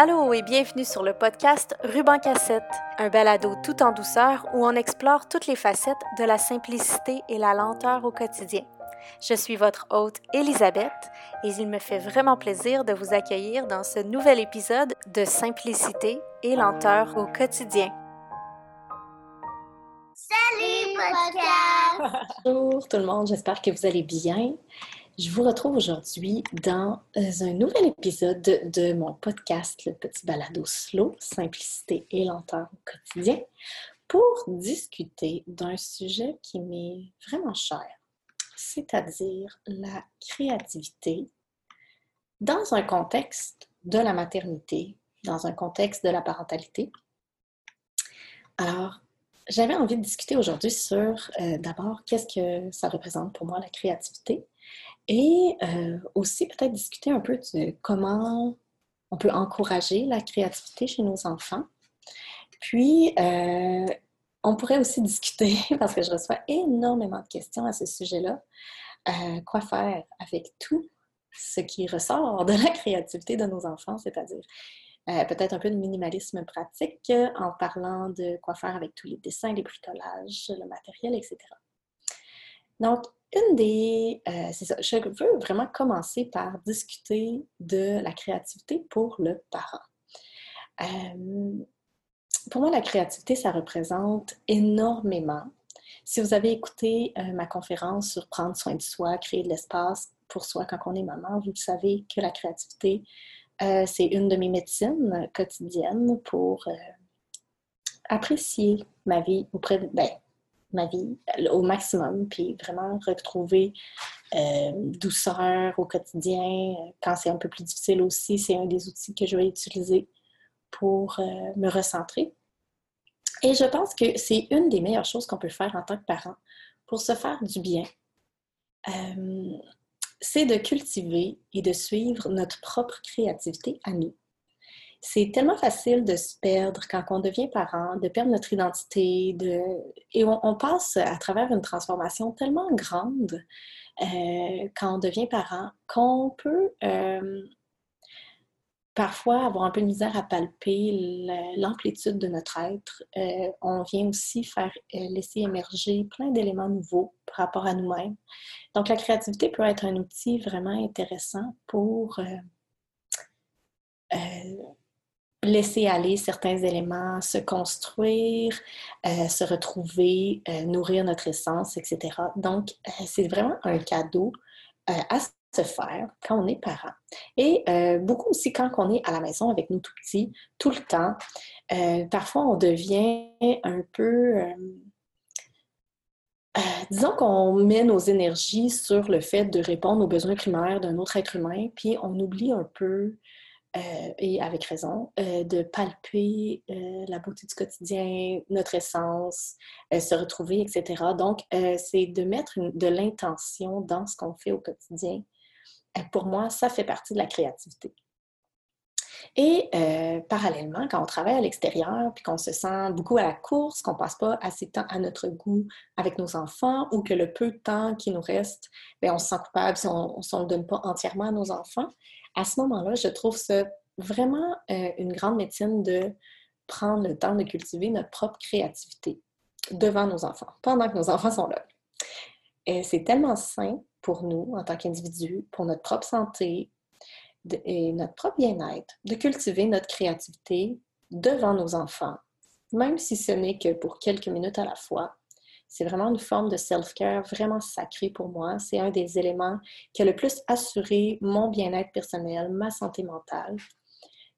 Allô et bienvenue sur le podcast Ruban Cassette, un balado tout en douceur où on explore toutes les facettes de la simplicité et la lenteur au quotidien. Je suis votre hôte Elisabeth et il me fait vraiment plaisir de vous accueillir dans ce nouvel épisode de Simplicité et lenteur au quotidien. Salut podcast! Bonjour tout le monde, j'espère que vous allez bien. Je vous retrouve aujourd'hui dans euh, un nouvel épisode de mon podcast, le petit balado slow, simplicité et lenteur au quotidien, pour discuter d'un sujet qui m'est vraiment cher, c'est-à-dire la créativité dans un contexte de la maternité, dans un contexte de la parentalité. Alors, j'avais envie de discuter aujourd'hui sur euh, d'abord qu'est-ce que ça représente pour moi la créativité et euh, aussi peut-être discuter un peu de comment on peut encourager la créativité chez nos enfants. Puis, euh, on pourrait aussi discuter, parce que je reçois énormément de questions à ce sujet-là, euh, quoi faire avec tout ce qui ressort de la créativité de nos enfants, c'est-à-dire peut-être un peu de minimalisme pratique en parlant de quoi faire avec tous les dessins, les bricolages, le matériel, etc. Donc, une des... Euh, je veux vraiment commencer par discuter de la créativité pour le parent. Euh, pour moi, la créativité, ça représente énormément. Si vous avez écouté euh, ma conférence sur prendre soin de soi, créer de l'espace pour soi quand on est maman, vous savez que la créativité, c'est une de mes médecines quotidiennes pour apprécier ma vie auprès de, ben, ma vie au maximum, puis vraiment retrouver euh, douceur au quotidien. Quand c'est un peu plus difficile aussi, c'est un des outils que je vais utiliser pour euh, me recentrer. Et je pense que c'est une des meilleures choses qu'on peut faire en tant que parent pour se faire du bien. Euh, c'est de cultiver et de suivre notre propre créativité à nous c'est tellement facile de se perdre quand on devient parent, de perdre notre identité, de... et on, passe à travers une transformation tellement grande euh, quand on devient parent qu'on peut euh, parfois avoir un peu de misère à palper l'amplitude de notre être. Euh, on vient aussi faire laisser émerger plein d'éléments nouveaux par rapport à nous-mêmes. Donc la créativité peut être un outil vraiment intéressant pour laisser aller certains éléments, se construire, euh, se retrouver, euh, nourrir notre essence, etc. Donc, euh, c'est vraiment un cadeau à se faire quand on est parent. Et beaucoup aussi quand on est à la maison avec nous tout petits, tout le temps. parfois, on devient un peu... disons qu'on met nos énergies sur le fait de répondre aux besoins primaires d'un autre être humain, puis on oublie un peu euh, et avec raison, euh, de palper euh, la beauté du quotidien, notre essence, se retrouver, etc. Donc, c'est de mettre de l'intention dans ce qu'on fait au quotidien. pour moi, ça fait partie de la créativité. Et parallèlement, quand on travaille à l'extérieur, puis qu'on se sent beaucoup à la course, qu'on passe pas assez de temps à notre goût avec nos enfants, ou que le peu de temps qui nous reste, bien, on se sent coupable si on ne le donne pas entièrement à nos enfants, à ce moment-là, je trouve ça vraiment euh, une grande médecine de prendre le temps de cultiver notre propre créativité devant nos enfants, pendant que nos enfants sont là. C'est tellement sain pour nous en tant qu'individus, pour notre propre santé et notre propre bien-être, de cultiver notre créativité devant nos enfants, même si ce n'est que pour quelques minutes à la fois, c'est vraiment une forme de self-care vraiment sacrée pour moi. C'est un des éléments qui a le plus assuré mon bien-être personnel, ma santé mentale.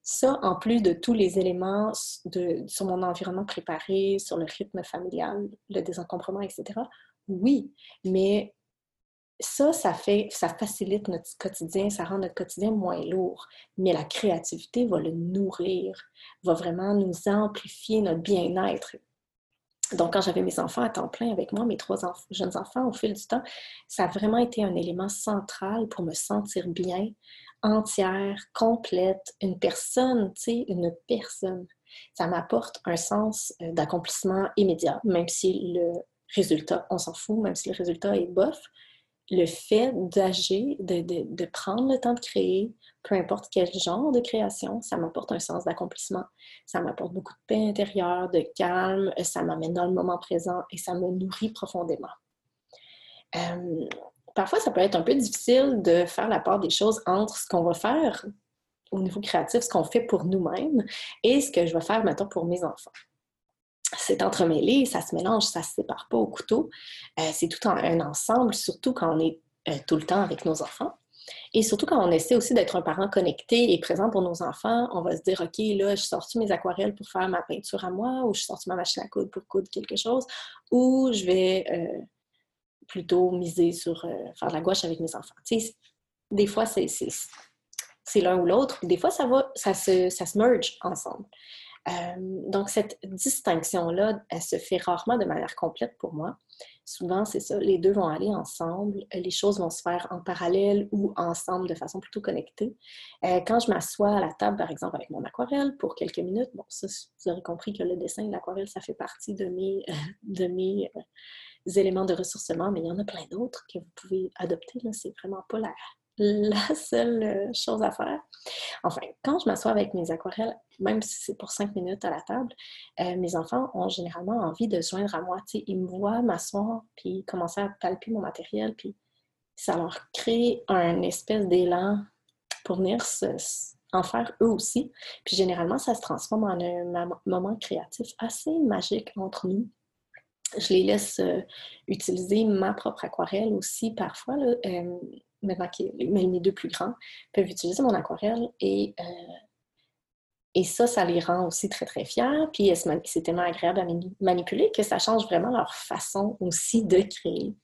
Ça, en plus de tous les éléments de, sur mon environnement préparé, sur le rythme familial, le désencombrement, etc. Oui, mais ça, ça fait, ça facilite notre quotidien, ça rend notre quotidien moins lourd. Mais la créativité va le nourrir, va vraiment nous amplifier notre bien-être. Donc, quand j'avais mes enfants à temps plein avec moi, mes trois jeunes enfants, au fil du temps, ça a vraiment été un élément central pour me sentir bien, entière, complète, une personne, tu sais, une personne. Ça m'apporte un sens euh, d'accomplissement immédiat, même si le résultat, on s'en fout, même si le résultat est bof. le fait d'agir, de, de, prendre le temps de créer, peu importe quel genre de création, ça m'apporte un sens d'accomplissement, ça m'apporte beaucoup de paix intérieure, de calme, ça m'amène dans le moment présent et ça me nourrit profondément. Euh, parfois, ça peut être un peu difficile de faire la part des choses entre ce qu'on va faire au niveau créatif, ce qu'on fait pour nous-mêmes et ce que je vais faire maintenant pour mes enfants c'est entremêlé, ça se mélange, ça ne se sépare pas au couteau. Euh, c'est tout un ensemble, surtout quand on est euh, tout le temps avec nos enfants. Et surtout quand on essaie aussi d'être un parent connecté et présent pour nos enfants, on va se dire, OK, là, je sors mes aquarelles pour faire ma peinture à moi, ou je sors ma machine à coudre pour coudre quelque chose, ou je vais euh, plutôt miser sur faire de la gouache avec mes enfants. des fois, c'est l'un ou l'autre, des fois, ça va, ça se, ça se merge ensemble. Euh, donc, cette distinction-là, elle se fait rarement de manière complète pour moi. Souvent, c'est ça, les deux vont aller ensemble, les choses vont se faire en parallèle ou ensemble de façon plutôt connectée. Euh, quand je m'assois à la table, par exemple, avec mon aquarelle pour quelques minutes, bon, ça, vous aurez compris que le dessin et l'aquarelle, ça fait partie de mes, de euh, éléments de ressourcement, mais il y en a plein d'autres que vous pouvez adopter. C'est vraiment pas la, la seule euh, chose à faire. Enfin, quand je m'assois avec mes aquarelles, même si c'est pour cinq minutes à la table, euh, mes enfants ont généralement envie de se joindre à moi. ils me voient m'asseoir, puis commencer à palper mon matériel, puis ça leur crée un espèce d'élan pour venir en faire eux aussi. Puis généralement, ça se transforme en un moment créatif assez magique entre nous. Je les laisse euh, utiliser ma propre aquarelle aussi parfois. Là, mais mes deux plus grands, peuvent utiliser mon aquarelle et, euh, et ça, ça les rend aussi très, très fiers. Puis c'est tellement agréable à manipuler que ça change vraiment leur façon aussi de créer.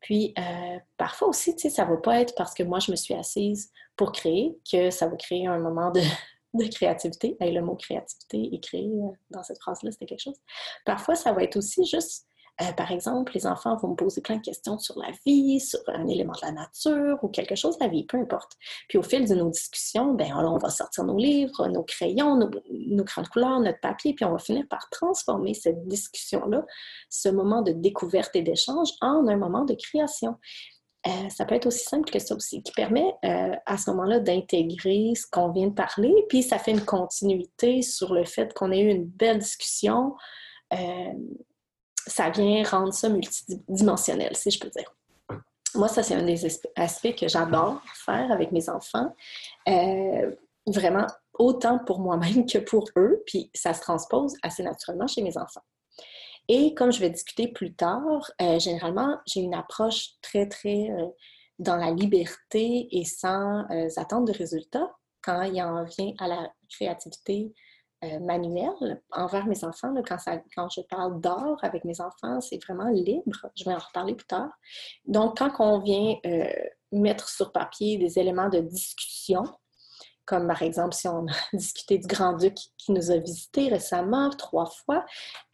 Puis euh, parfois aussi, tu sais, ça ne va pas être parce que moi, je me suis assise pour créer que ça va créer un moment de, de créativité. Et le mot créativité et créer euh, dans cette phrase-là, c'était quelque chose. Parfois, ça va être aussi juste euh, par exemple, les enfants vont me poser plein de questions sur la vie, sur un élément de la nature ou quelque chose de la vie, peu importe. Puis au fil de nos discussions, ben, on va sortir nos livres, nos crayons, nos, nos crayons de couleur, notre papier, puis on va finir par transformer cette discussion-là, ce moment de découverte et d'échange, en un moment de création. Euh, ça peut être aussi simple que ça aussi, qui permet euh, à ce moment-là d'intégrer ce qu'on vient de parler, puis ça fait une continuité sur le fait qu'on ait eu une belle discussion, ça vient rendre ça multidimensionnel, si je peux dire. Moi, ça, c'est un des aspects que j'adore faire avec mes enfants. Euh, vraiment, autant pour moi-même que pour eux, puis ça se transpose assez naturellement chez mes enfants. Et comme je vais discuter plus tard, euh, généralement, j'ai une approche très, très euh, dans la liberté et sans attendre de résultats quand il en vient à la créativité, euh, manuel envers mes enfants. quand, je parle d'art avec mes enfants, c'est vraiment libre. Je vais en reparler plus tard. Donc, quand on vient euh, mettre sur papier des éléments de discussion, comme par exemple si on a discuté du grand-duc qui nous a visités récemment trois fois,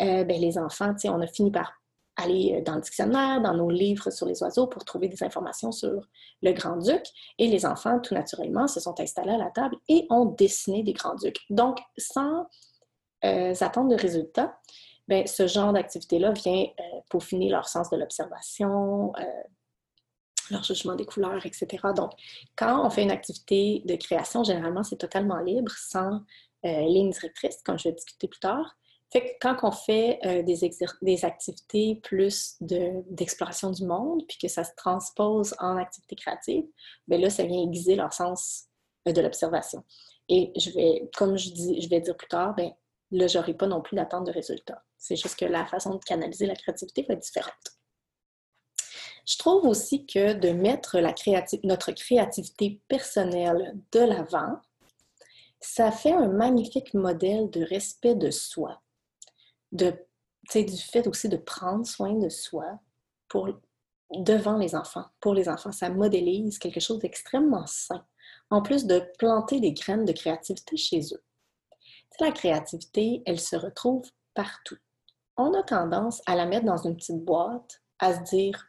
euh, ben, les enfants, on a fini par aller euh, dans le dictionnaire, dans nos livres sur les oiseaux pour trouver des informations sur le grand-duc. Et les enfants, tout naturellement, se sont installés à la table et ont dessiné des grands-ducs. Donc, sans euh, attendre de résultats, ben, ce genre d'activité-là vient euh, peaufiner leur sens de l'observation, leur jugement des couleurs, etc. Donc, quand on fait une activité de création, généralement, c'est totalement libre, sans ligne directrice, comme je vais discuter plus tard. Fait que quand on fait euh, des, activités plus d'exploration du monde, puis que ça se transpose en activité créative, bien là, ça vient aiguiser leur sens euh, de l'observation. Et je vais, comme je, dis, je vais dire plus tard, bien là, j'aurai pas non plus d'attente de résultats. C'est juste que la façon de canaliser la créativité va être différente. Je trouve aussi que de mettre notre créativité personnelle de l'avant, ça fait un magnifique modèle de respect de soi du fait aussi de prendre soin de soi pour, devant les enfants, pour les enfants. Ça modélise quelque chose d'extrêmement sain, en plus de planter des graines de créativité chez eux. la créativité, elle se retrouve partout. On a tendance à la mettre dans une petite boîte, à se dire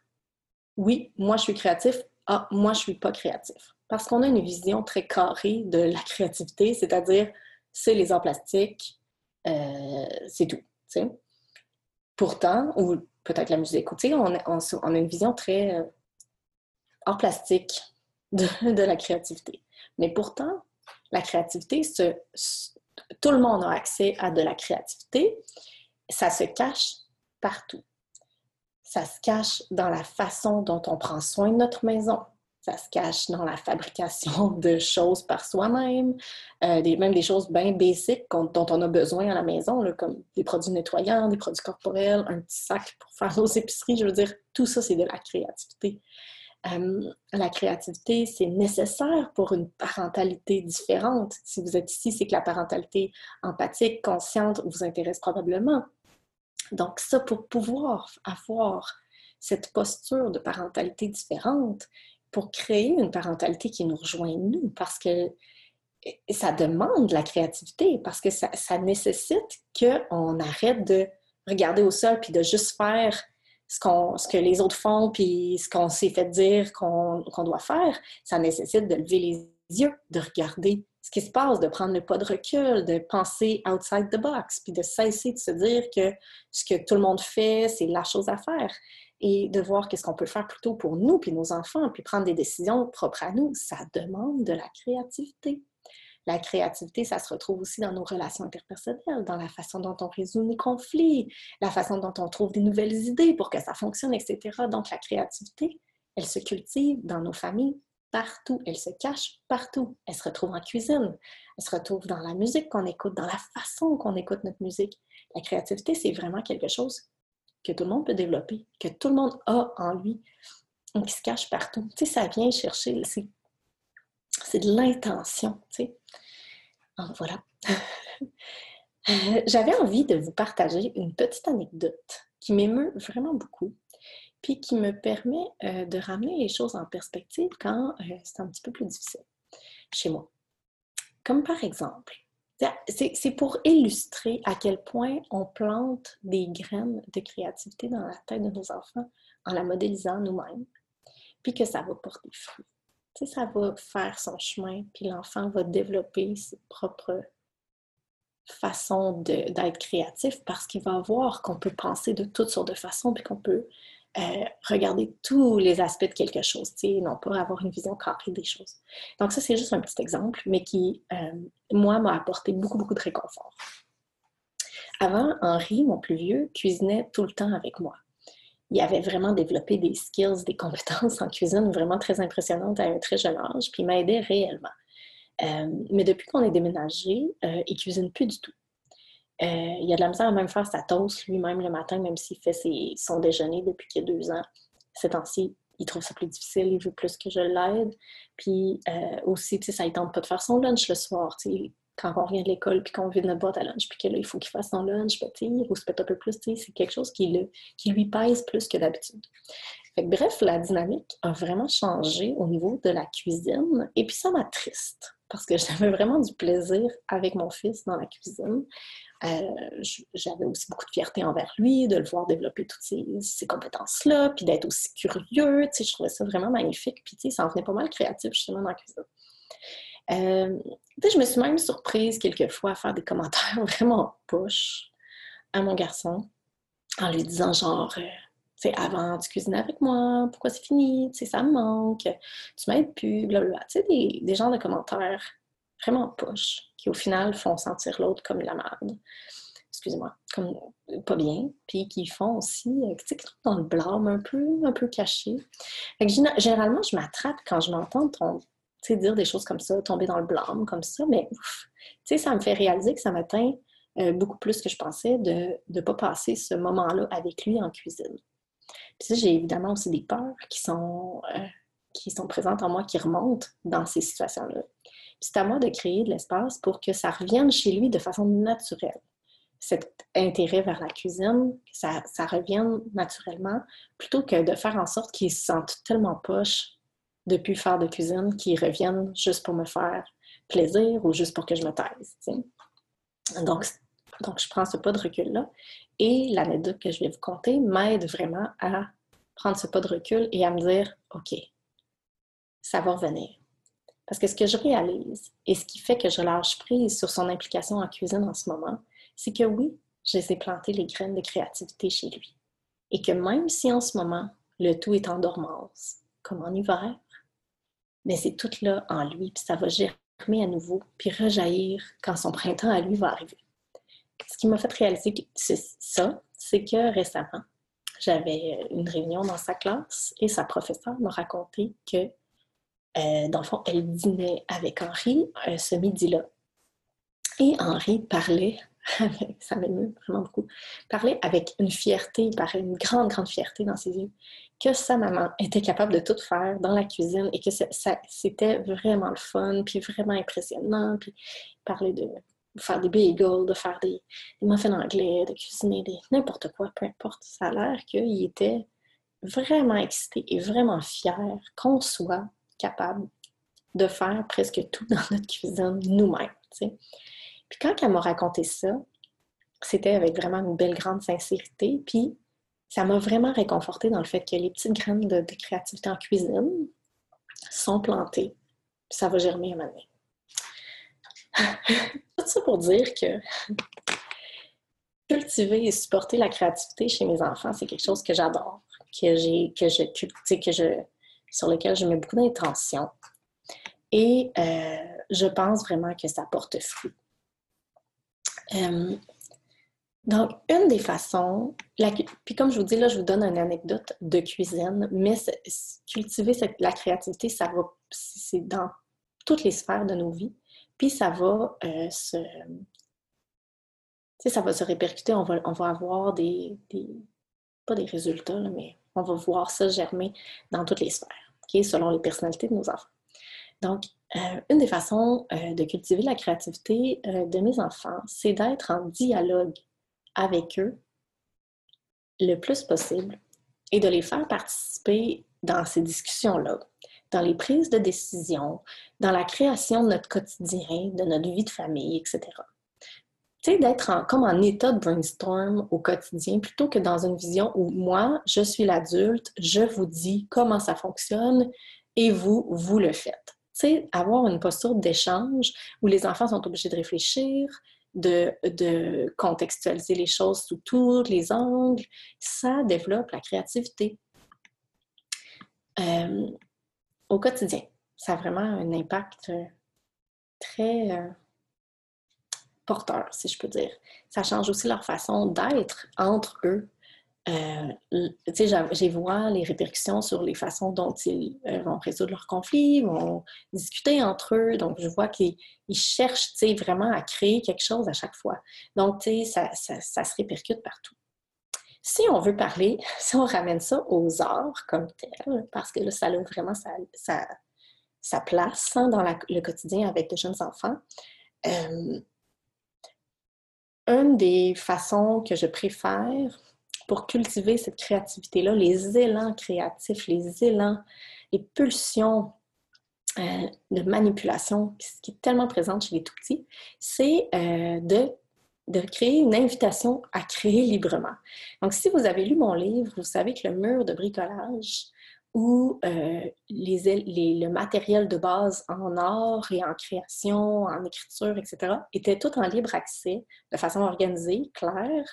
oui, moi je suis créatif, ah, moi je suis pas créatif. Parce qu'on a une vision très carrée de la créativité, c'est-à-dire c'est les arts plastiques, euh, c'est tout. Pourtant, ou peut-être la musique, on, on, a une vision très, euh, hors plastique de, la créativité. Mais pourtant, la créativité, tout le monde a accès à de la créativité. Ça se cache partout. Ça se cache dans la façon dont on prend soin de notre maison. Ça se cache dans la fabrication de choses par soi-même, euh, même des choses bien basiques dont on a besoin à la maison, comme des produits nettoyants, des produits corporels, un petit sac pour faire nos épiceries. Je veux dire, tout ça, c'est de la créativité. Euh, la créativité, c'est nécessaire pour une parentalité différente. Si vous êtes ici, c'est que la parentalité empathique, consciente, vous intéresse probablement. Donc ça, pour pouvoir avoir cette posture de parentalité différente, pour créer une parentalité qui nous rejoint nous, parce que ça demande la créativité, parce que ça, ça nécessite qu'on arrête de regarder au sol puis de juste faire ce, ce que les autres font puis ce qu'on s'est fait dire qu'on doit faire. Ça nécessite de lever les yeux, de regarder ce qui se passe, de prendre le pas de recul, de penser outside the box, puis de cesser de se dire que ce que tout le monde fait, c'est la chose à faire et de voir qu'est-ce qu'on peut faire plutôt pour nous puis nos enfants, puis prendre des décisions propres à nous, ça demande de la créativité. La créativité, ça se retrouve aussi dans nos relations interpersonnelles, dans la façon dont on résout les conflits, la façon dont on trouve des nouvelles idées pour que ça fonctionne, etc. Donc la créativité, elle se cultive dans nos familles partout, elle se cache partout. Elle se retrouve en cuisine, elle se retrouve dans la musique qu'on écoute, dans la façon qu'on écoute notre musique. La créativité, c'est vraiment quelque chose que tout le monde peut développer, que tout le monde a en lui, qui se cache partout. Tu sais, ça vient chercher, c'est de l'intention, tu sais. voilà. Euh, j'avais envie de vous partager une petite anecdote qui m'émeut vraiment beaucoup, puis qui me permet euh, de ramener les choses en perspective quand euh, c'est un petit peu plus difficile chez moi. Comme par exemple, c'est pour illustrer à quel point on plante des graines de créativité dans la tête de nos enfants en la modélisant nous-mêmes, puis que ça va porter fruit. Ça va faire son chemin, puis l'enfant va développer ses propres façons d'être créatif parce qu'il va voir qu'on peut penser de toutes sortes de façons, puis qu'on peut euh, regarder tous les aspects de quelque chose, non pas avoir une vision carrée des choses. Donc ça, c'est juste un petit exemple, mais qui, euh, moi, m'a apporté beaucoup, beaucoup de réconfort. Avant, Henri, mon plus vieux, cuisinait tout le temps avec moi. Il avait vraiment développé des skills, des compétences en cuisine vraiment très impressionnantes à un très jeune âge, puis il m'aidait réellement. Euh, mais depuis qu'on est déménagé, il il cuisine plus du tout. Euh, il a de la misère à même faire sa toast lui-même le matin, même s'il fait son déjeuner depuis qu'il y a deux ans. Ces temps-ci, il trouve ça plus difficile, il veut plus que je l'aide. Puis euh, aussi, ça ne tente pas de faire son lunch le soir. Quand on revient de l'école puis qu'on vide notre boîte à lunch, puis que là, il faut qu'il fasse son lunch, ben, il rouspète un peu plus. C'est quelque chose qui, qui lui pèse plus que d'habitude. Bref, la dynamique a vraiment changé au niveau de la cuisine. Et puis ça m'a triste parce que j'avais vraiment du plaisir avec mon fils dans la cuisine. Euh, j'avais aussi beaucoup de fierté envers lui, de le voir développer toutes ces, compétences-là, puis d'être aussi curieux. Tu sais, je trouvais ça vraiment magnifique. Puis, tu sais, ça en venait pas mal créatif, justement, dans la cuisine. Euh, je me suis même surprise quelquefois à faire des commentaires vraiment poches à mon garçon en lui disant genre, euh, tu sais, avant tu cuisines avec moi, pourquoi c'est fini, tu sais, ça me manque, tu m'aides plus, blablabla. Tu sais, des, des genres de commentaires vraiment poches, qui au final font sentir l'autre comme la merde. Excusez-moi, comme pas bien, puis qui font aussi, euh, tu sais, qui dans le blâme un peu, un peu caché. généralement, je m'attrape quand je m'entends dire des choses comme ça, tomber dans le blâme comme ça, mais tu sais, ça me fait réaliser que ça m'atteint euh, beaucoup plus que je pensais de ne pas passer ce moment-là avec lui en cuisine. J'ai évidemment aussi des peurs qui sont, euh, qui sont présentes en moi, qui remontent dans ces situations-là c'est à moi de créer de l'espace pour que ça revienne chez lui de façon naturelle. Cet intérêt vers la cuisine, que ça, revienne naturellement, plutôt que de faire en sorte qu'il se sente tellement poche depuis faire de cuisine qu'il revienne juste pour me faire plaisir ou juste pour que je me taise. Donc, donc, je prends ce pas de recul-là. Et l'anecdote que je vais vous conter m'aide vraiment à prendre ce pas de recul et à me dire, OK, ça va revenir. Parce que ce que je réalise et ce qui fait que je lâche prise sur son implication en cuisine en ce moment, c'est que oui, je les ai planté les graines de créativité chez lui. Et que même si en ce moment, le tout est en dormance, comme en hiver, mais c'est tout là en lui, puis ça va germer à nouveau, puis rejaillir quand son printemps à lui va arriver. Ce qui m'a fait réaliser que ça, c'est que récemment, j'avais une réunion dans sa classe et sa professeure m'a raconté que, euh, dans le fond, elle dînait avec Henri euh, ce midi-là. Et Henri parlait, ça m'émeut vraiment beaucoup, parlait avec une fierté, paraît une grande, grande fierté dans ses yeux, que sa maman était capable de tout faire dans la cuisine et que c'était vraiment le fun, puis vraiment impressionnant. Puis il parlait de faire des bagels, de faire des, muffins anglais, de cuisiner des n'importe quoi, peu importe. Ça a l'air qu'il était vraiment excité et vraiment fier qu'on soit capable de faire presque tout dans notre cuisine nous-mêmes. Puis quand elle m'a raconté ça, c'était avec vraiment une belle grande sincérité. Puis ça m'a vraiment réconforté dans le fait que les petites graines de, créativité en cuisine sont plantées. ça va germer à ma main. Tout ça pour dire que cultiver et supporter la créativité chez mes enfants, c'est quelque chose que j'adore, que j'ai, que je, que je, sur lequel je mets beaucoup d'intention. Et euh, je pense vraiment que ça porte fruit. Euh, donc, une des façons, puis comme je vous dis, là, je vous donne une anecdote de cuisine, mais cultiver la créativité, ça va, c'est dans toutes les sphères de nos vies. Puis ça va euh, se. ça va se répercuter, on va, on va avoir des, pas des résultats, mais on va voir ça germer dans toutes les sphères, selon les personnalités de nos enfants. Donc, euh, une des façons euh, de cultiver la créativité de mes enfants, c'est d'être en dialogue avec eux le plus possible et de les faire participer dans ces discussions-là dans les prises de décision, dans la création de notre quotidien, de notre vie de famille, etc. Tu sais, d'être comme en état de brainstorm au quotidien plutôt que dans une vision où moi, je suis l'adulte, je vous dis comment ça fonctionne et vous, vous le faites. Tu sais, avoir une posture d'échange où les enfants sont obligés de réfléchir, de, de, contextualiser les choses sous tous les angles, ça développe la créativité. Euh, au quotidien. Ça a vraiment un impact euh, très euh, porteur, si je peux dire. Ça change aussi leur façon d'être entre eux. Euh, j'ai vois les répercussions sur les façons dont ils vont résoudre leurs conflits, vont discuter entre eux. Donc, je vois qu'ils cherchent, vraiment à créer quelque chose à chaque fois. Donc, sais, ça, ça, se répercute partout. Si on veut parler, si on ramène ça aux arts comme tel, parce que là, ça a vraiment sa, place hein, dans le quotidien avec de jeunes enfants, euh, une des façons que je préfère pour cultiver cette créativité-là, les élans créatifs, les élans, les pulsions euh, de manipulation qui est tellement présente chez les tout-petits, c'est euh, de de créer une invitation à créer librement. Donc, si vous avez lu mon livre, vous savez que le mur de bricolage ou euh, les, le matériel de base en art et en création, en écriture, etc., était tout en libre accès, de façon organisée, claire,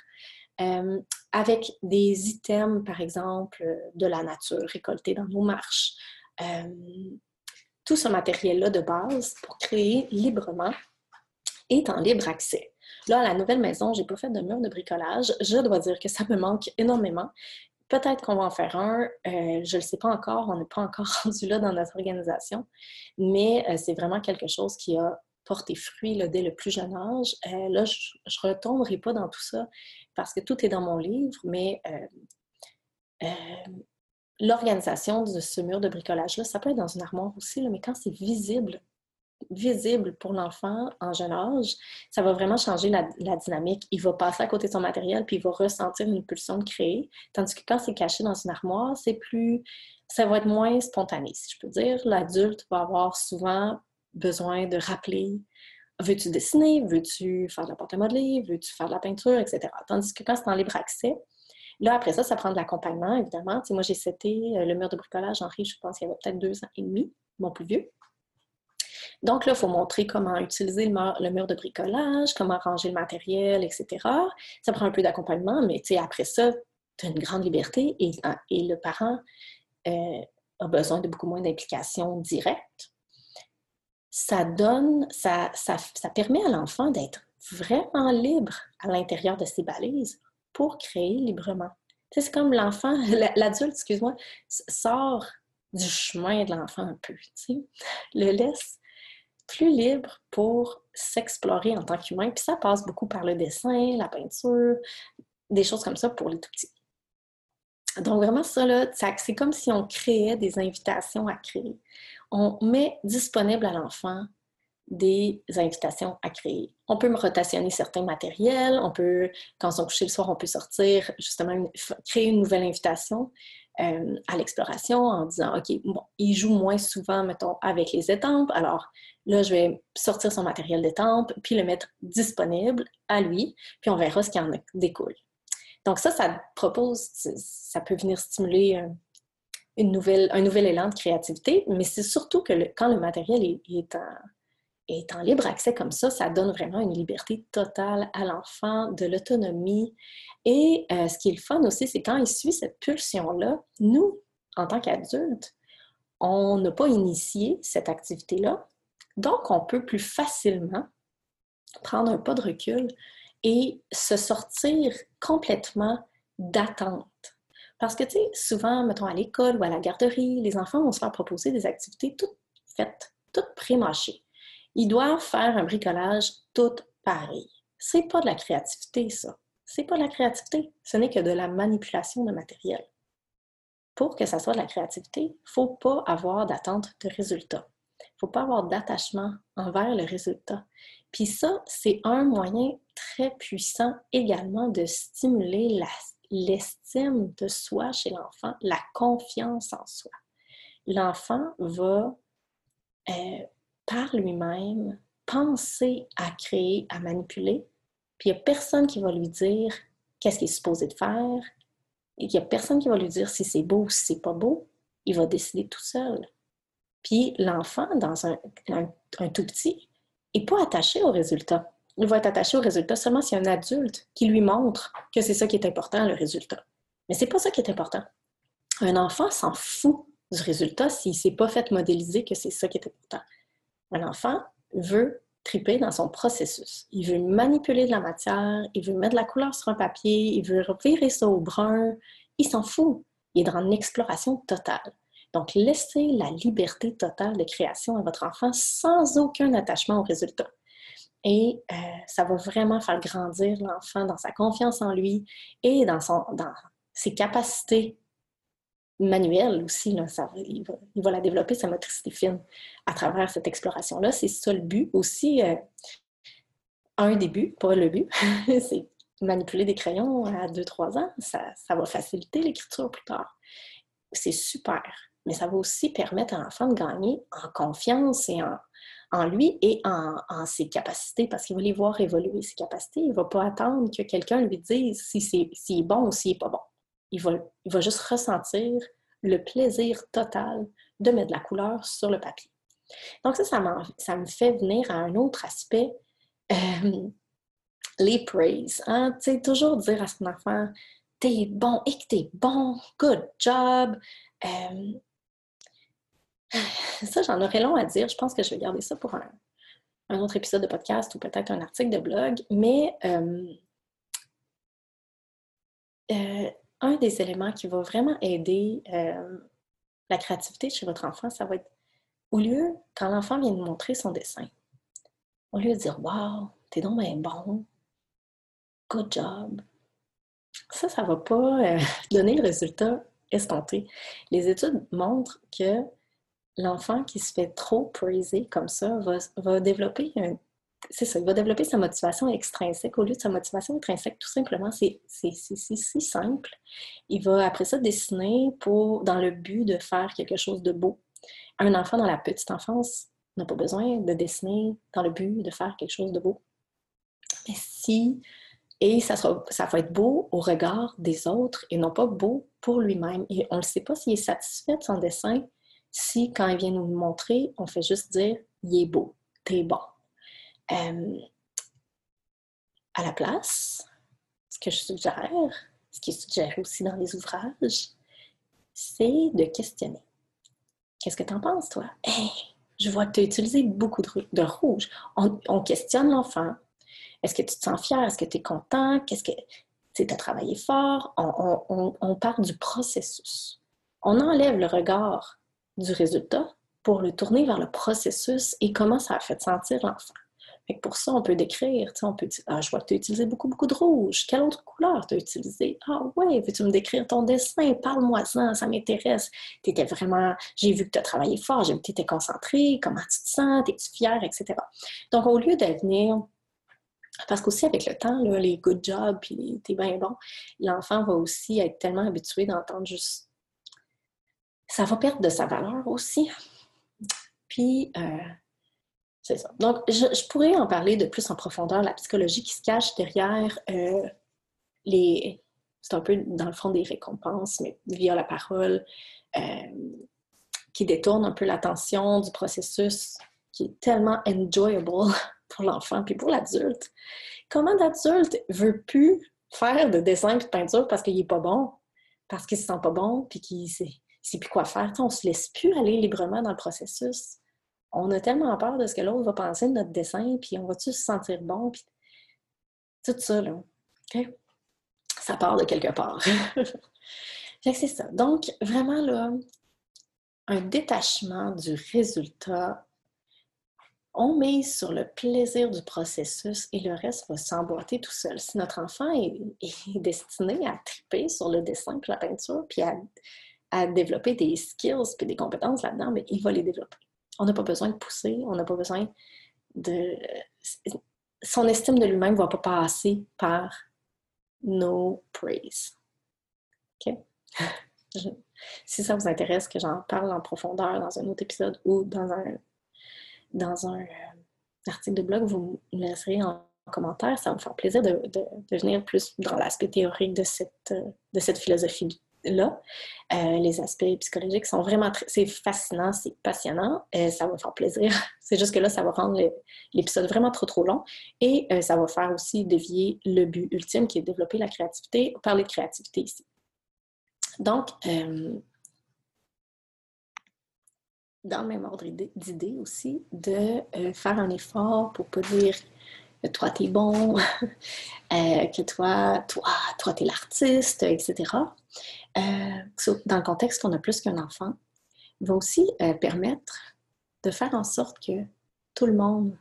euh, avec des items, par exemple, de la nature récoltés dans nos marches. Euh, tout ce matériel-là de base pour créer librement est en libre accès. Là, à la nouvelle maison, j'ai pas fait de mur de bricolage. Je dois dire que ça me manque énormément. Peut-être qu'on va en faire un. Euh, je ne le sais pas encore. On n'est pas encore rendu là dans notre organisation. Mais euh, c'est vraiment quelque chose qui a porté fruit dès le plus jeune âge. Euh, là, je ne retomberai pas dans tout ça parce que tout est dans mon livre, mais l'organisation de ce mur de bricolage-là, ça peut être dans une armoire aussi, mais quand c'est visible, visible pour l'enfant en jeune âge, ça va vraiment changer la, dynamique. Il va passer à côté de son matériel, puis il va ressentir une pulsion de créer. Tandis que quand c'est caché dans une armoire, c'est plus. ça va être moins spontané, si je peux dire. L'adulte va avoir souvent besoin de rappeler veux-tu dessiner, veux-tu faire de la porte à modeler, veux-tu faire de la peinture, etc. Tandis que quand c'est en libre accès, Là, après ça, ça prend de l'accompagnement, évidemment. moi, j'ai cité euh, le mur de bricolage, Henri, je pense qu'il y avait peut-être deux ans et demi, mon plus vieux. Donc là, il faut montrer comment utiliser le mur, de bricolage, comment ranger le matériel, etc. Ça prend un peu d'accompagnement, mais après ça, tu as une grande liberté et, le parent, euh, a besoin de beaucoup moins d'implication directe, ça donne, ça, ça, ça permet à l'enfant d'être vraiment libre à l'intérieur de ses balises pour créer librement. C'est comme l'enfant, l'adulte, excuse-moi, sort du chemin de l'enfant un peu, le laisse plus libre pour s'explorer en tant qu'humain. Puis ça passe beaucoup par le dessin, la peinture, des choses comme ça pour les tout petits. Donc vraiment ça, là, c'est comme si on créait des invitations à créer. On met disponible à l'enfant des invitations à créer. On peut me rotationner certains matériels, on peut, quand on couché le soir, on peut sortir, justement, créer une nouvelle invitation euh, à l'exploration en disant, OK, il joue moins souvent, mettons, avec les étampes, alors là, je vais sortir son matériel d'étampes, puis le mettre disponible à lui, puis on verra ce qui en découle. Donc ça, ça propose, ça peut venir stimuler une nouvelle, un nouvel élan de créativité, mais c'est surtout que quand le matériel est, est en et en libre accès comme ça, ça donne vraiment une liberté totale à l'enfant, de l'autonomie. Et euh, ce qui est le fun aussi, c'est quand il suit cette pulsion-là, nous, en tant qu'adultes, on n'a pas initié cette activité-là. Donc, on peut plus facilement prendre un pas de recul et se sortir complètement d'attente. Parce que, tu sais, souvent, mettons à l'école ou à la garderie, les enfants vont se faire proposer des activités toutes faites, toutes pré-mâchées ils doivent faire un bricolage tout pareil. C'est pas de la créativité, ça. C'est pas de la créativité. Ce n'est que de la manipulation de matériel. Pour que ça soit de la créativité, il ne faut pas avoir d'attente de résultat. Il ne faut pas avoir d'attachement envers le résultat. Puis ça, c'est un moyen très puissant également de stimuler l'estime de soi chez l'enfant, la confiance en soi. L'enfant va euh, par lui-même, penser à créer, à manipuler, puis il n'y a personne qui va lui dire qu'est-ce qu'il est supposé de faire, et il n'y a personne qui va lui dire si c'est beau ou si c'est pas beau, il va décider tout seul. Puis l'enfant, dans un, tout petit, n'est pas attaché au résultat. Il va être attaché au résultat seulement s'il y a un adulte qui lui montre que c'est ça qui est important, le résultat. Mais c'est pas ça qui est important. Un enfant s'en fout du résultat s'il ne s'est pas fait modéliser que c'est ça qui est important. Un enfant veut triper dans son processus. Il veut manipuler de la matière, il veut mettre de la couleur sur un papier, il veut virer ça au brun. Il s'en fout. Il est dans une exploration totale. Donc, laissez la liberté totale de création à votre enfant sans aucun attachement au résultat. Et euh, ça va vraiment faire grandir l'enfant dans sa confiance en lui et dans, son, dans ses capacités manuel aussi. Il, va, la développer, sa motricité fine, à travers cette exploration-là. C'est ça le but aussi. Euh, un des buts, pas le but, c'est manipuler des crayons à 2-3 ans. Ça, va faciliter l'écriture plus tard. C'est super. Mais ça va aussi permettre à l'enfant de gagner en confiance et en, en lui et en, ses capacités, parce qu'il va les voir évoluer, ses capacités. Il ne va pas attendre que quelqu'un lui dise si c'est si est bon ou s'il n'est pas bon il va, juste ressentir le plaisir total de mettre de la couleur sur le papier. Donc ça, ça, me fait venir à un autre aspect, euh, les praise. Hein? Tu sais, toujours dire à son enfant, t'es bon et que t'es bon, good job. Euh, ça, j'en aurais long à dire. Je pense que je vais garder ça pour un, autre épisode de podcast ou peut-être un article de blog. Mais euh, un des éléments qui va vraiment aider euh, la créativité chez votre enfant, ça va être au lieu, quand l'enfant vient de montrer son dessin, au lieu de dire Wow, t'es donc bien bon, good job, ça, ça ne va pas euh, donner le résultat escompté. Les études montrent que l'enfant qui se fait trop praiser comme ça va, va développer un c'est ça, il va développer sa motivation extrinsèque au lieu de sa motivation intrinsèque. Tout simplement, c'est si simple. Il va après ça dessiner pour, dans le but de faire quelque chose de beau. Un enfant dans la petite enfance n'a pas besoin de dessiner dans le but de faire quelque chose de beau. Mais si, et ça, ça va être beau au regard des autres et non pas beau pour lui-même. Et on ne sait pas s'il est satisfait de son dessin si, quand il vient nous le montrer, on fait juste dire il est beau, t'es bon. Euh, à la place, ce que je suggère, ce qui est suggéré aussi dans les ouvrages, c'est de questionner. Qu'est-ce que tu en penses, toi? Hey, je vois que tu as utilisé beaucoup de, rouge. On, questionne l'enfant. Est-ce que tu te sens fier? Est-ce que tu es content? Qu'est-ce que tu as travaillé fort? On, on, parle du processus. On enlève le regard du résultat pour le tourner vers le processus et comment ça a fait sentir l'enfant pour ça, on peut décrire, on peut dire, ah, je vois que tu as utilisé beaucoup, beaucoup de rouge. Quelle autre couleur tu as utilisé? Ah ouais, veux-tu me décrire ton dessin? Parle-moi ça, m'intéresse. Tu vraiment, j'ai vu que tu as travaillé fort, j'ai vu que tu étais concentré, comment tu te sens, es-tu fier, etc. Donc, au lieu de venir parce qu'aussi, avec le temps, les good jobs, puis t'es bien bon, l'enfant va aussi être tellement habitué d'entendre juste. Ça va perdre de sa valeur aussi. Puis, euh, c'est ça. Donc, je, pourrais en parler de plus en profondeur, la psychologie qui se cache derrière euh, les... C'est un peu dans le fond des récompenses, mais via la parole, euh, qui détourne un peu l'attention du processus qui est tellement enjoyable pour l'enfant puis pour l'adulte. Comment l'adulte veut plus faire de dessin et de peinture parce qu'il est pas bon, parce qu'il se sent pas bon, puis qu'il ne sait, plus quoi faire. on se laisse plus aller librement dans le processus on a tellement peur de ce que l'autre va penser de notre dessin, puis on va-tu se sentir bon, puis tout ça, là. Ça part de quelque part. fait c'est ça. Donc, vraiment, là, un détachement du résultat. On met sur le plaisir du processus et le reste va s'emboîter tout seul. Si notre enfant est, destiné à triper sur le dessin puis la peinture, puis à, développer des skills puis des compétences là-dedans, mais il va les développer. On n'a pas besoin de pousser, on n'a pas besoin de... Son estime de lui-même ne va pas passer par nos praise. OK? si ça vous intéresse que j'en parle en profondeur dans un autre épisode ou dans un, dans un euh, article de blog, vous me laisserez en commentaire. Ça va me faire plaisir de, de, venir plus dans l'aspect théorique de cette, de cette philosophie là. Euh, les aspects psychologiques sont vraiment très... C'est fascinant, c'est passionnant. euh, ça va faire plaisir. c'est juste que là, ça va rendre l'épisode vraiment trop, trop long. Et euh, ça va faire aussi dévier le but ultime qui est de développer la créativité, parler de créativité ici. Donc, dans le même ordre d'idée aussi, de faire un effort pour pas dire toi, t'es bon, que toi, toi, toi, t'es l'artiste, etc. Euh, dans le contexte qu'on a plus qu'un enfant, va aussi euh, permettre de faire en sorte que tout le monde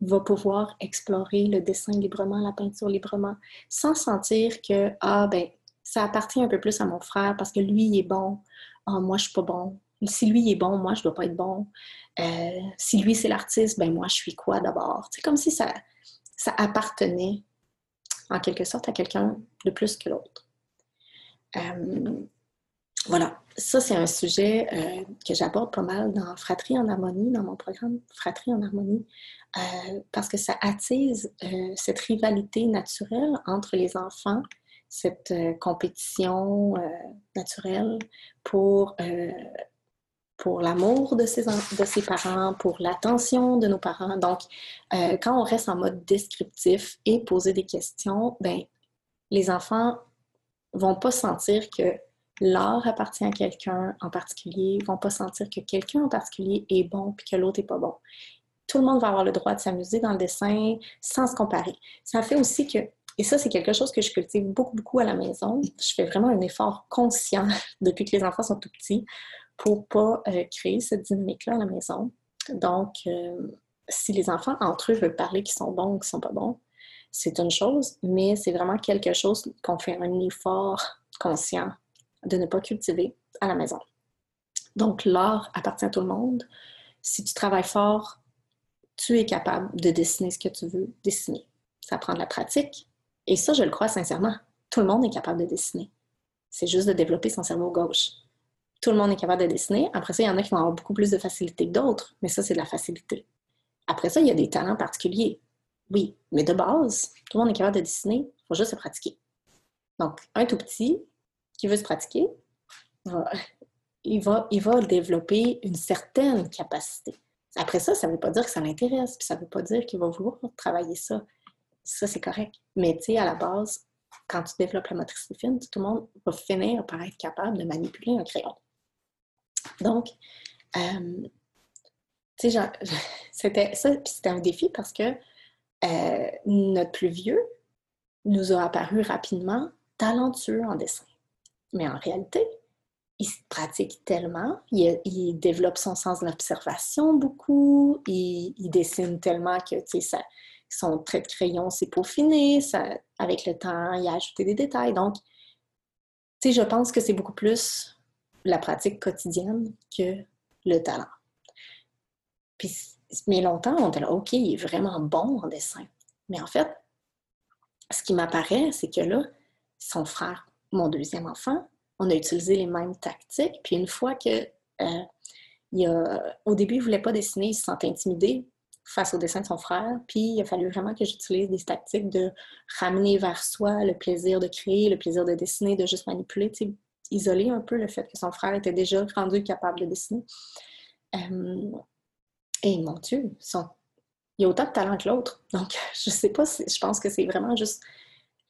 va pouvoir explorer le dessin librement, la peinture librement, sans sentir que, ah, ben, ça appartient un peu plus à mon frère parce que lui, il est bon, ah, moi, je suis pas bon. Si lui, est bon, moi, je dois pas être bon. Euh, si lui, c'est l'artiste, ben, moi, je suis quoi d'abord? C'est comme si ça, ça appartenait en quelque sorte à quelqu'un de plus que l'autre. Euh, voilà, ça c'est un sujet euh, que j'aborde pas mal dans Fratrie en harmonie, dans mon programme Fratrie en harmonie, parce que ça attise cette rivalité naturelle entre les enfants, cette compétition naturelle pour, pour l'amour de ses, de ses parents, pour l'attention de nos parents. Donc, quand on reste en mode descriptif et poser des questions, ben, les enfants vont pas sentir que l'art appartient à quelqu'un en particulier, vont pas sentir que quelqu'un en particulier est bon puis que l'autre est pas bon. Tout le monde va avoir le droit de s'amuser dans le dessin sans se comparer. Ça fait aussi que, et ça c'est quelque chose que je cultive beaucoup, beaucoup à la maison, je fais vraiment un effort conscient depuis que les enfants sont tout petits pour pas euh, créer cette dynamique-là à la maison. Donc, euh, si les enfants entre eux veulent parler qu'ils sont bons ou qu'ils sont pas bons, c'est une chose, mais c'est vraiment quelque chose qu'on fait un effort conscient de ne pas cultiver à la maison. Donc, l'art appartient à tout le monde. Si tu travailles fort, tu es capable de dessiner ce que tu veux dessiner. Ça prend de la pratique. Et ça, je le crois sincèrement. Tout le monde est capable de dessiner. C'est juste de développer son cerveau gauche. Tout le monde est capable de dessiner. Après ça, il y en a qui vont avoir beaucoup plus de facilité que d'autres, mais ça, c'est de la facilité. Après ça, il y a des talents particuliers. Oui, mais de base, tout le monde est capable de dessiner, il faut juste se pratiquer. Donc, un tout petit qui veut se pratiquer, il, va, développer une certaine capacité. Après ça, ça ne veut pas dire que ça l'intéresse, puis ça ne veut pas dire qu'il va vouloir travailler ça. Ça, c'est correct. Mais tu sais, à la base, quand tu développes la motricité fine, tout le monde va finir par être capable de manipuler un crayon. Donc, euh, c'était ça, c'était un défi parce que euh, notre plus vieux nous a apparu rapidement talentueux en dessin. Mais en réalité, il pratique tellement, il, développe son sens de l'observation beaucoup, il, dessine tellement que, son trait de crayon s'est peaufiné, avec le temps, il a ajouté des détails. Donc, je pense que c'est beaucoup plus la pratique quotidienne que le talent. Puis, mais longtemps, on était là, OK, il est vraiment bon en dessin. Mais en fait, ce qui m'apparaît, c'est que là, son frère, mon deuxième enfant, on a utilisé les mêmes tactiques. Puis une fois que euh, au début, il ne voulait pas dessiner, il se sentait intimidé face au dessin de son frère. Puis il a fallu vraiment que j'utilise des tactiques de ramener vers soi le plaisir de créer, le plaisir de dessiner, de juste manipuler, isoler un peu le fait que son frère était déjà rendu capable de dessiner. Euh, et mon Dieu, il y a autant de talent que l'autre. Donc, je sais pas, je pense que c'est vraiment juste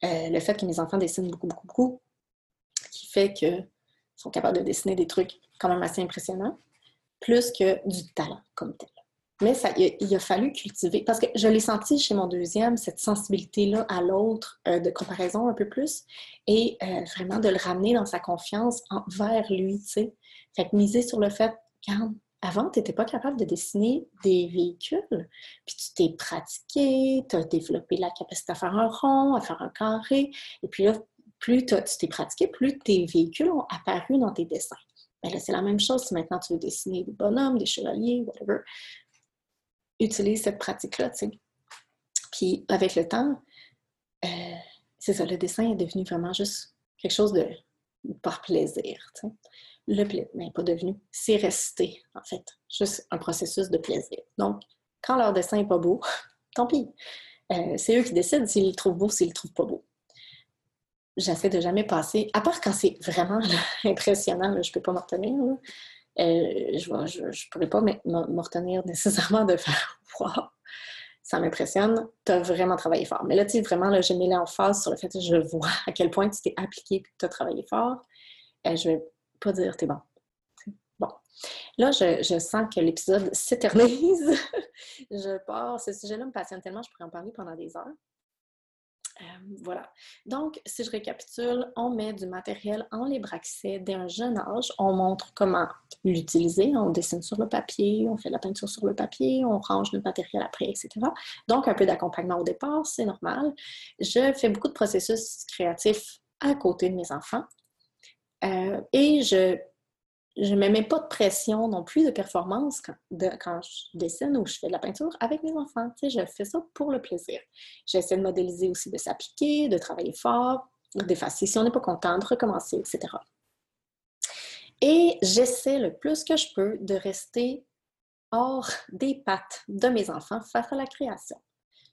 euh, le fait que mes enfants dessinent beaucoup, beaucoup, beaucoup qui fait qu'ils sont capables de dessiner des trucs quand même assez impressionnants, plus que du talent comme tel. Mais il, a, fallu cultiver, parce que je l'ai senti chez mon deuxième, cette sensibilité-là à l'autre, euh, de comparaison un peu plus, et euh, vraiment de le ramener dans sa confiance envers lui, tu sais. Fait que miser sur le fait, quand avant, tu n'étais pas capable de dessiner des véhicules, puis tu t'es pratiqué, tu as développé la capacité à faire un rond, à faire un carré, et puis là, plus tu t'es pratiqué, plus tes véhicules ont apparu dans tes dessins. Mais là, c'est la même chose si maintenant tu veux dessiner des bonhommes, des chevaliers, whatever utilise cette pratique-là, tu. Puis avec le temps, euh, c'est ça, le dessin est devenu vraiment juste quelque chose de par plaisir. Le plaisir, mais pas devenu, c'est resté, en fait, juste un processus de plaisir. Donc, quand leur dessin n'est pas beau, tant pis. Euh, c'est eux qui décident s'ils le trouvent beau, s'ils le trouvent pas beau. J'essaie de jamais passer, à part quand c'est vraiment impressionnant, je peux pas m'en retenir, euh, je ne pourrais pas me retenir nécessairement de faire wow, ça m'impressionne, tu as vraiment travaillé fort. Mais là, tu sais, vraiment, là, j'ai mis l'emphase sur le fait que je vois à quel point tu t'es appliqué et que tu as travaillé fort. Euh, je vais pas dire t'es bon. Bon. Là, je, je sens que l'épisode s'éternise. je pars. Ce sujet-là me passionne tellement, je pourrais en parler pendant des heures. Euh, voilà. Donc, si je récapitule, on met du matériel en libre accès dès un jeune âge. On montre comment l'utiliser. On dessine sur le papier, on fait la peinture sur le papier, on range le matériel après, etc. Donc, un peu d'accompagnement au départ, c'est normal. Je fais beaucoup de processus créatifs à côté de mes enfants. Euh, et je je ne me mets pas de pression non plus de performance quand, je dessine ou je fais de la peinture avec mes enfants. Je fais ça pour le plaisir. J'essaie de modéliser aussi, de s'appliquer, de travailler fort, d'effacer si on n'est pas content, de recommencer, etc. Et j'essaie le plus que je peux de rester hors des pattes de mes enfants face à la création.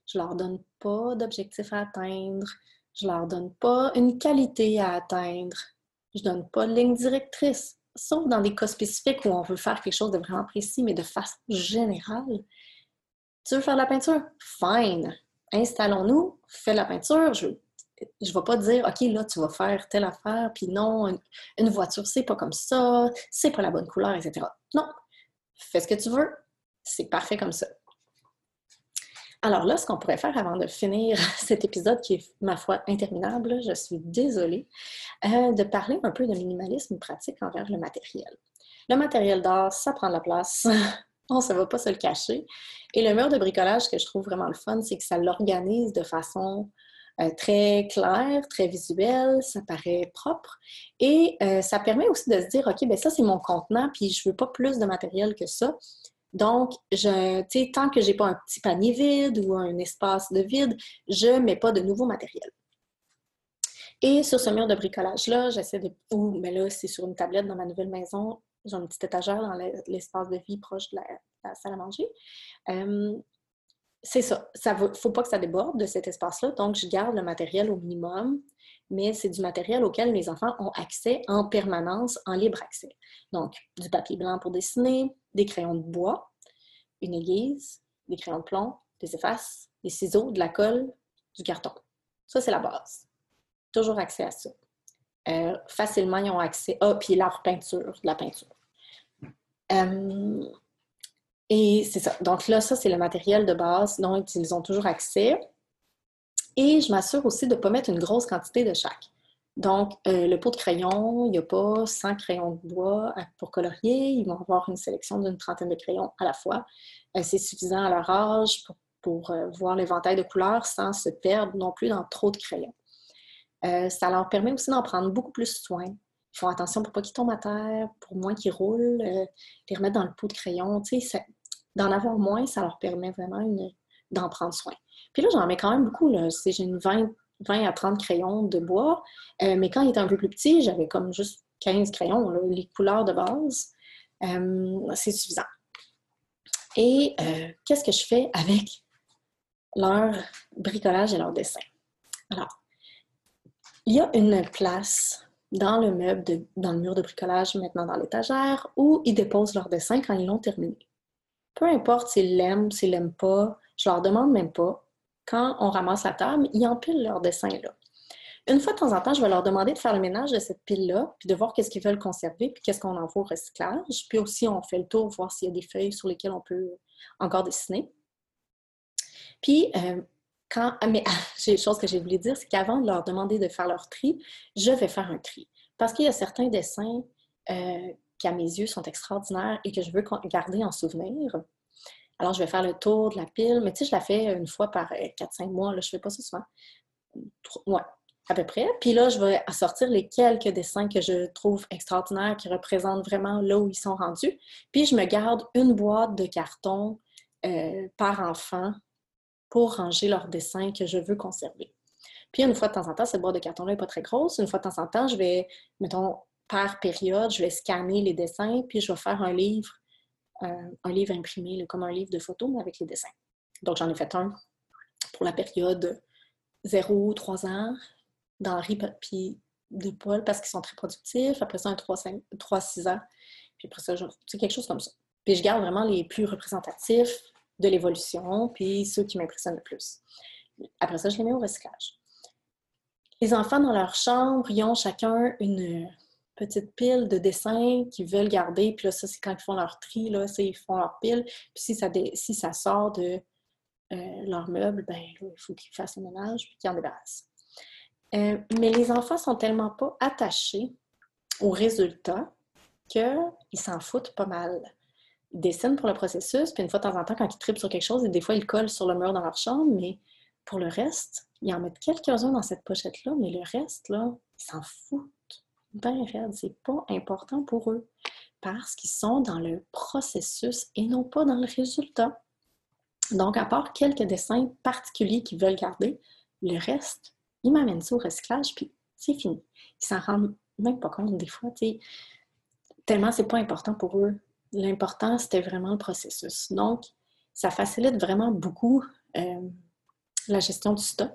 Je ne leur donne pas d'objectif à atteindre, je ne leur donne pas une qualité à atteindre, je ne donne pas de ligne directrice sauf dans des cas spécifiques où on veut faire quelque chose de vraiment précis, mais de façon générale. Tu veux faire de la peinture? Fine. Installons-nous, fais la peinture. Je ne vais pas dire, OK, là, tu vas faire telle affaire, puis non, une, une voiture, c'est pas comme ça, c'est pas la bonne couleur, etc. Non. Fais ce que tu veux. C'est parfait comme ça. Alors là, ce qu'on pourrait faire avant de finir cet épisode qui est, ma foi, interminable, je suis désolée, euh, de parler un peu de minimalisme pratique envers le matériel. Le matériel d'art, ça prend de la place. On ne va pas se le cacher. Et le mur de bricolage, que je trouve vraiment le fun, c'est que ça l'organise de façon euh, très claire, très visuelle, ça paraît propre. Et euh, ça permet aussi de se dire, OK, ben ça, c'est mon contenant, puis je ne veux pas plus de matériel que ça. Donc, je, tant que je n'ai pas un petit panier vide ou un espace de vide, je ne mets pas de nouveau matériel. Et sur ce mur de bricolage-là, j'essaie de. Ou, mais là, c'est sur une tablette dans ma nouvelle maison. J'ai une petite étagère dans l'espace de vie proche de la, salle à manger. C'est ça. Il ne faut pas que ça déborde de cet espace-là. Donc, je garde le matériel au minimum, mais c'est du matériel auquel mes enfants ont accès en permanence, en libre accès. Donc, du papier blanc pour dessiner, des crayons de bois, une aiguise, des crayons de plomb, des effaces, des ciseaux, de la colle, du carton. Ça, c'est la base. Toujours accès à ça. Euh, facilement, ils ont accès. Ah, puis leur peinture, de la peinture. Euh, et c'est ça. Donc là, ça, c'est le matériel de base dont ils ont toujours accès. Et je m'assure aussi de ne pas mettre une grosse quantité de chaque. Donc, euh, le pot de crayon, il n'y a pas 100 crayons de bois pour colorier. Ils vont avoir une sélection d'une trentaine de crayons à la fois. Euh, c'est suffisant à leur âge pour, euh, voir l'éventail de couleurs sans se perdre non plus dans trop de crayons. ça leur permet aussi d'en prendre beaucoup plus soin. Ils font attention pour pas qu'ils tombent à terre, pour moins qu'ils roulent, les remettre dans le pot de crayon. D'en avoir moins, ça leur permet vraiment d'en prendre soin. Puis là, j'en mets quand même beaucoup. J'ai une 20, 20 à 30 crayons de bois. Euh, mais quand il était un peu plus petit, j'avais comme juste 15 crayons, les couleurs de base. Euh, c'est suffisant. Et euh, qu'est-ce que je fais avec leur bricolage et leur dessin? Alors, il y a une place dans le meuble, dans le mur de bricolage, maintenant dans l'étagère, où ils déposent leur dessin quand ils l'ont terminé. Peu importe s'ils l'aiment, s'ils l'aiment pas, je leur demande même pas quand on ramasse la table, ils empilent leur dessin là. Une fois de temps en temps, je vais leur demander de faire le ménage de cette pile-là, puis de voir qu'est-ce qu'ils veulent conserver, puis qu'est-ce qu'on envoie au recyclage. Puis aussi, on fait le tour, voir s'il y a des feuilles sur lesquelles on peut encore dessiner. Puis, euh, quand. Ah, mais j'ai une chose que j'ai voulu dire, c'est qu'avant de leur demander de faire leur tri, je vais faire un tri. Parce qu'il y a certains dessins euh, qui, à mes yeux, sont extraordinaires et que je veux garder en souvenir. Alors, je vais faire le tour de la pile, mais tu sais, je la fais une fois par 4-5 euh, mois. Là, je ne fais pas ça souvent. Ouais, à peu près. Puis là, je vais sortir les quelques dessins que je trouve extraordinaires, qui représentent vraiment là où ils sont rendus. Puis je me garde une boîte de carton euh, par enfant pour ranger leurs dessins que je veux conserver. Puis une fois de temps en temps, cette boîte de carton-là n'est pas très grosse. Une fois de temps en temps, je vais, mettons, par période, je vais scanner les dessins, puis je vais faire un livre un livre imprimé, comme un livre de photos, avec les dessins. Donc, j'en ai fait un pour la période 0-3 ans d'Henri puis de Paul parce qu'ils sont très productifs. Après ça, un 3-6 ans. Puis après ça, c'est quelque chose comme ça. Puis je garde vraiment les plus représentatifs de l'évolution, puis ceux qui m'impressionnent le plus. Après ça, je les mets au recyclage. Les enfants dans leur chambre, ils ont chacun une, petite pile de dessins qu'ils veulent garder. Puis là, ça, c'est quand ils font leur tri, là, ils font leur pile. Puis si ça, si ça sort de euh, leur meuble, ben il faut qu'ils fassent le ménage puis qu'ils en débarrassent. Euh, mais les enfants sont tellement pas attachés au résultat qu'ils s'en foutent pas mal. Ils dessinent pour le processus, puis une fois de temps en temps, quand ils tripent sur quelque chose, des fois, ils collent sur le mur dans leur chambre, mais pour le reste, ils en mettent quelques-uns dans cette pochette-là, mais le reste, là, ils s'en foutent ben raide, c'est pas important pour eux parce qu'ils sont dans le processus et non pas dans le résultat. Donc, à part quelques dessins particuliers qu'ils veulent garder, le reste, ils m'amènent ça au recyclage, puis c'est fini. Ils s'en rendent même pas compte des fois, tellement c'est pas important pour eux. L'important, c'était vraiment le processus. Donc, ça facilite vraiment beaucoup euh, la gestion du stock.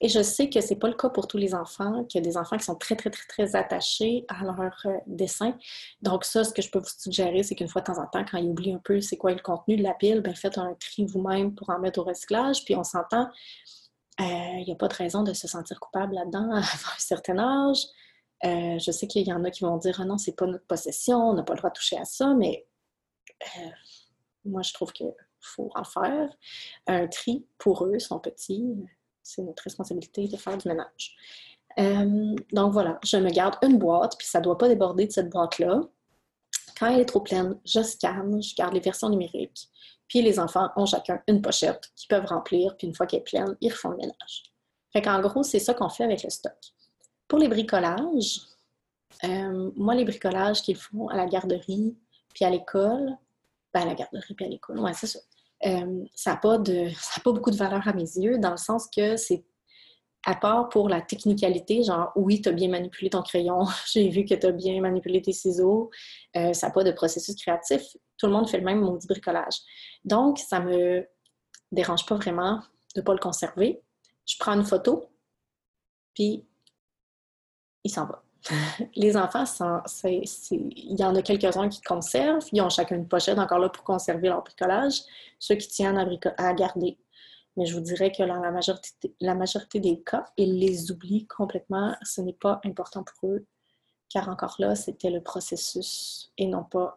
Et je sais que c'est pas le cas pour tous les enfants, qu'il y a des enfants qui sont très, très, très, très attachés à leur euh, dessin. Donc ça, ce que je peux vous suggérer, c'est qu'une fois de temps en temps, quand ils oublient un peu c'est quoi le contenu de la pile, ben faites un tri vous-même pour en mettre au recyclage. Puis on s'entend, il euh, n'y a pas de raison de se sentir coupable là-dedans à un certain âge. Euh, je sais qu'il y en a qui vont dire ah non, c'est pas notre possession, on n'a pas le droit de toucher à ça, mais moi je trouve que faut en faire. Un tri pour eux, sont petits. C'est notre responsabilité de faire du ménage. Euh, donc voilà, je me garde une boîte, puis ça ne doit pas déborder de cette boîte-là. Quand elle est trop pleine, je scanne, je garde les versions numériques. Puis les enfants ont chacun une pochette qu'ils peuvent remplir, puis une fois qu'elle est pleine, ils refont le ménage. Fait gros, c'est ça qu'on fait avec le stock. Pour les bricolages, euh, moi, les bricolages qu'ils font à la garderie puis à l'école, ben, à la garderie puis à l'école, ouais, c'est ça. Euh, ça n'a pas, pas beaucoup de valeur à mes yeux, dans le sens que c'est à part pour la technicalité, genre oui, tu as bien manipulé ton crayon, j'ai vu que tu as bien manipulé tes ciseaux, euh, ça n'a pas de processus créatif. Tout le monde fait le même maudit bricolage. Donc, ça me dérange pas vraiment de ne pas le conserver. Je prends une photo, puis il s'en va. les enfants, il y en a quelques-uns qui conservent. Ils ont chacun une pochette encore là pour conserver leur bricolage. Ceux qui tiennent à, garder. Mais je vous dirais que dans la majorité, des cas, ils les oublient complètement. Ce n'est pas important pour eux, car encore là, c'était le processus et non pas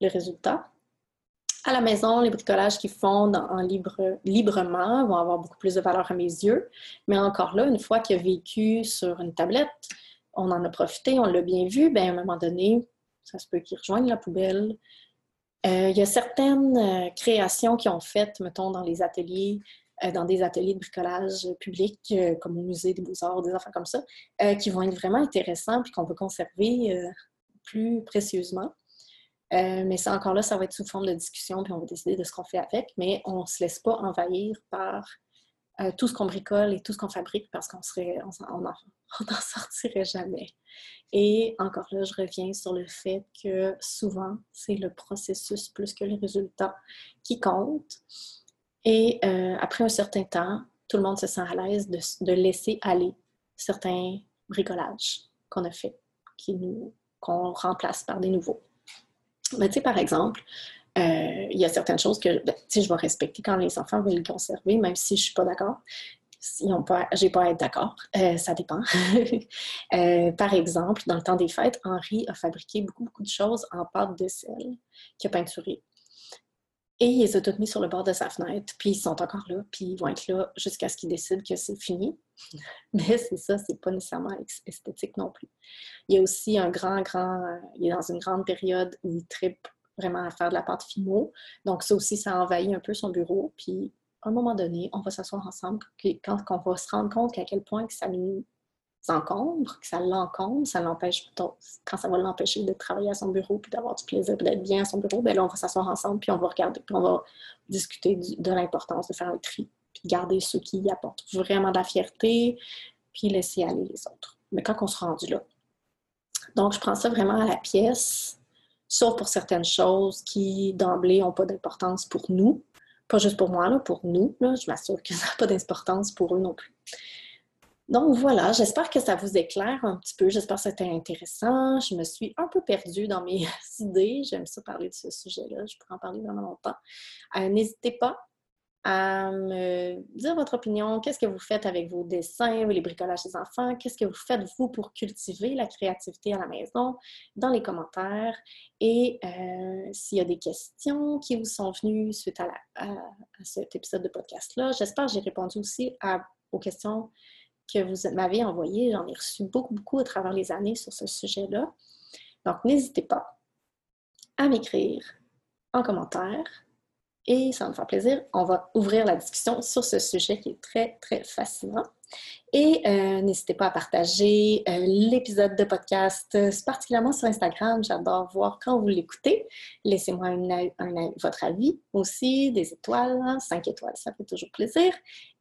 le résultat. À la maison, les bricolages en libre, librement vont avoir beaucoup plus de valeur à mes yeux. Mais encore là, une fois qu'il a vécu sur une tablette, on en a profité, on l'a bien vu, bien, à un moment donné, ça se peut qu'ils rejoignent la poubelle. Euh, il y a certaines euh, créations qu'ils ont faites, mettons, dans les ateliers, euh, dans des ateliers de bricolage public, comme au musée des beaux-arts, des affaires comme ça, qui vont être vraiment intéressants puis qu'on peut conserver plus précieusement. mais ça, encore là, ça va être sous forme de discussion, puis on va décider de ce qu'on fait avec, mais on ne se laisse pas envahir par tout ce qu'on bricole et tout ce qu'on fabrique parce qu'on serait, on n'en sortirait jamais. Et encore là, je reviens sur le fait que souvent, c'est le processus plus que les résultats qui comptent. Et euh, après un certain temps, tout le monde se sent à l'aise de, laisser aller certains bricolages qu'on a fait, qu'on remplace par des nouveaux. Mais tu sais, par exemple, euh, il y a certaines choses que ben, je vais respecter quand les enfants veulent les conserver, même si je ne suis pas d'accord pas, j'ai pas à être d'accord, euh, ça dépend. Euh, par exemple, dans le temps des fêtes, Henri a fabriqué beaucoup, beaucoup de choses en pâte de sel qu'il a peinturé. Et il les a toutes mis sur le bord de sa fenêtre, puis ils sont encore là, puis ils vont être là jusqu'à ce qu'il décide que c'est fini. Mais c'est ça, c'est pas nécessairement esthétique non plus. Il y a aussi un grand, grand, il est dans une grande période où il tripe vraiment à faire de la pâte fimo. Donc ça aussi, ça envahit un peu son bureau, puis à un moment donné, on va s'asseoir ensemble, quand on va se rendre compte qu'à quel point que ça nous encombre, que ça l'encombre, ça l'empêche, quand ça va l'empêcher de travailler à son bureau, puis d'avoir du plaisir, d'être bien à son bureau, bien là, on va s'asseoir ensemble, puis on va regarder, puis on va discuter de l'importance de faire un tri, puis garder ceux qui y apportent vraiment de la fierté, puis laisser aller les autres. Mais quand on sera rendu là. Donc, je prends ça vraiment à la pièce, sauf pour certaines choses qui, d'emblée, n'ont pas d'importance pour nous, pas juste pour moi, là, pour nous. Là, je m'assure que ça n'a pas d'importance pour eux non plus. Donc voilà, j'espère que ça vous éclaire un petit peu. J'espère que c'était intéressant. Je me suis un peu perdue dans mes idées. J'aime ça parler de ce sujet-là. Je pourrais en parler vraiment longtemps. Euh, n'hésitez pas à me dire votre opinion. Qu'est-ce que vous faites avec vos dessins, les bricolages des enfants? Qu'est-ce que vous faites, vous, pour cultiver la créativité à la maison? Dans les commentaires. Et euh, s'il y a des questions qui vous sont venues suite à, cet épisode de podcast-là, j'espère que j'ai répondu aussi aux questions que vous m'avez envoyées. J'en ai reçu beaucoup, beaucoup à travers les années sur ce sujet-là. Donc, n'hésitez pas à m'écrire en commentaire et ça va me faire plaisir. On va ouvrir la discussion sur ce sujet qui est très, très fascinant. Et euh, n'hésitez pas à partager euh, l'épisode de podcast, euh, particulièrement sur Instagram. J'adore voir quand vous l'écoutez. Laissez-moi votre avis aussi, des étoiles, 5 étoiles, ça fait toujours plaisir.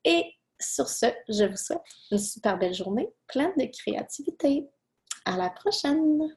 Et sur ce, je vous souhaite une super belle journée, pleine de créativité. À la prochaine!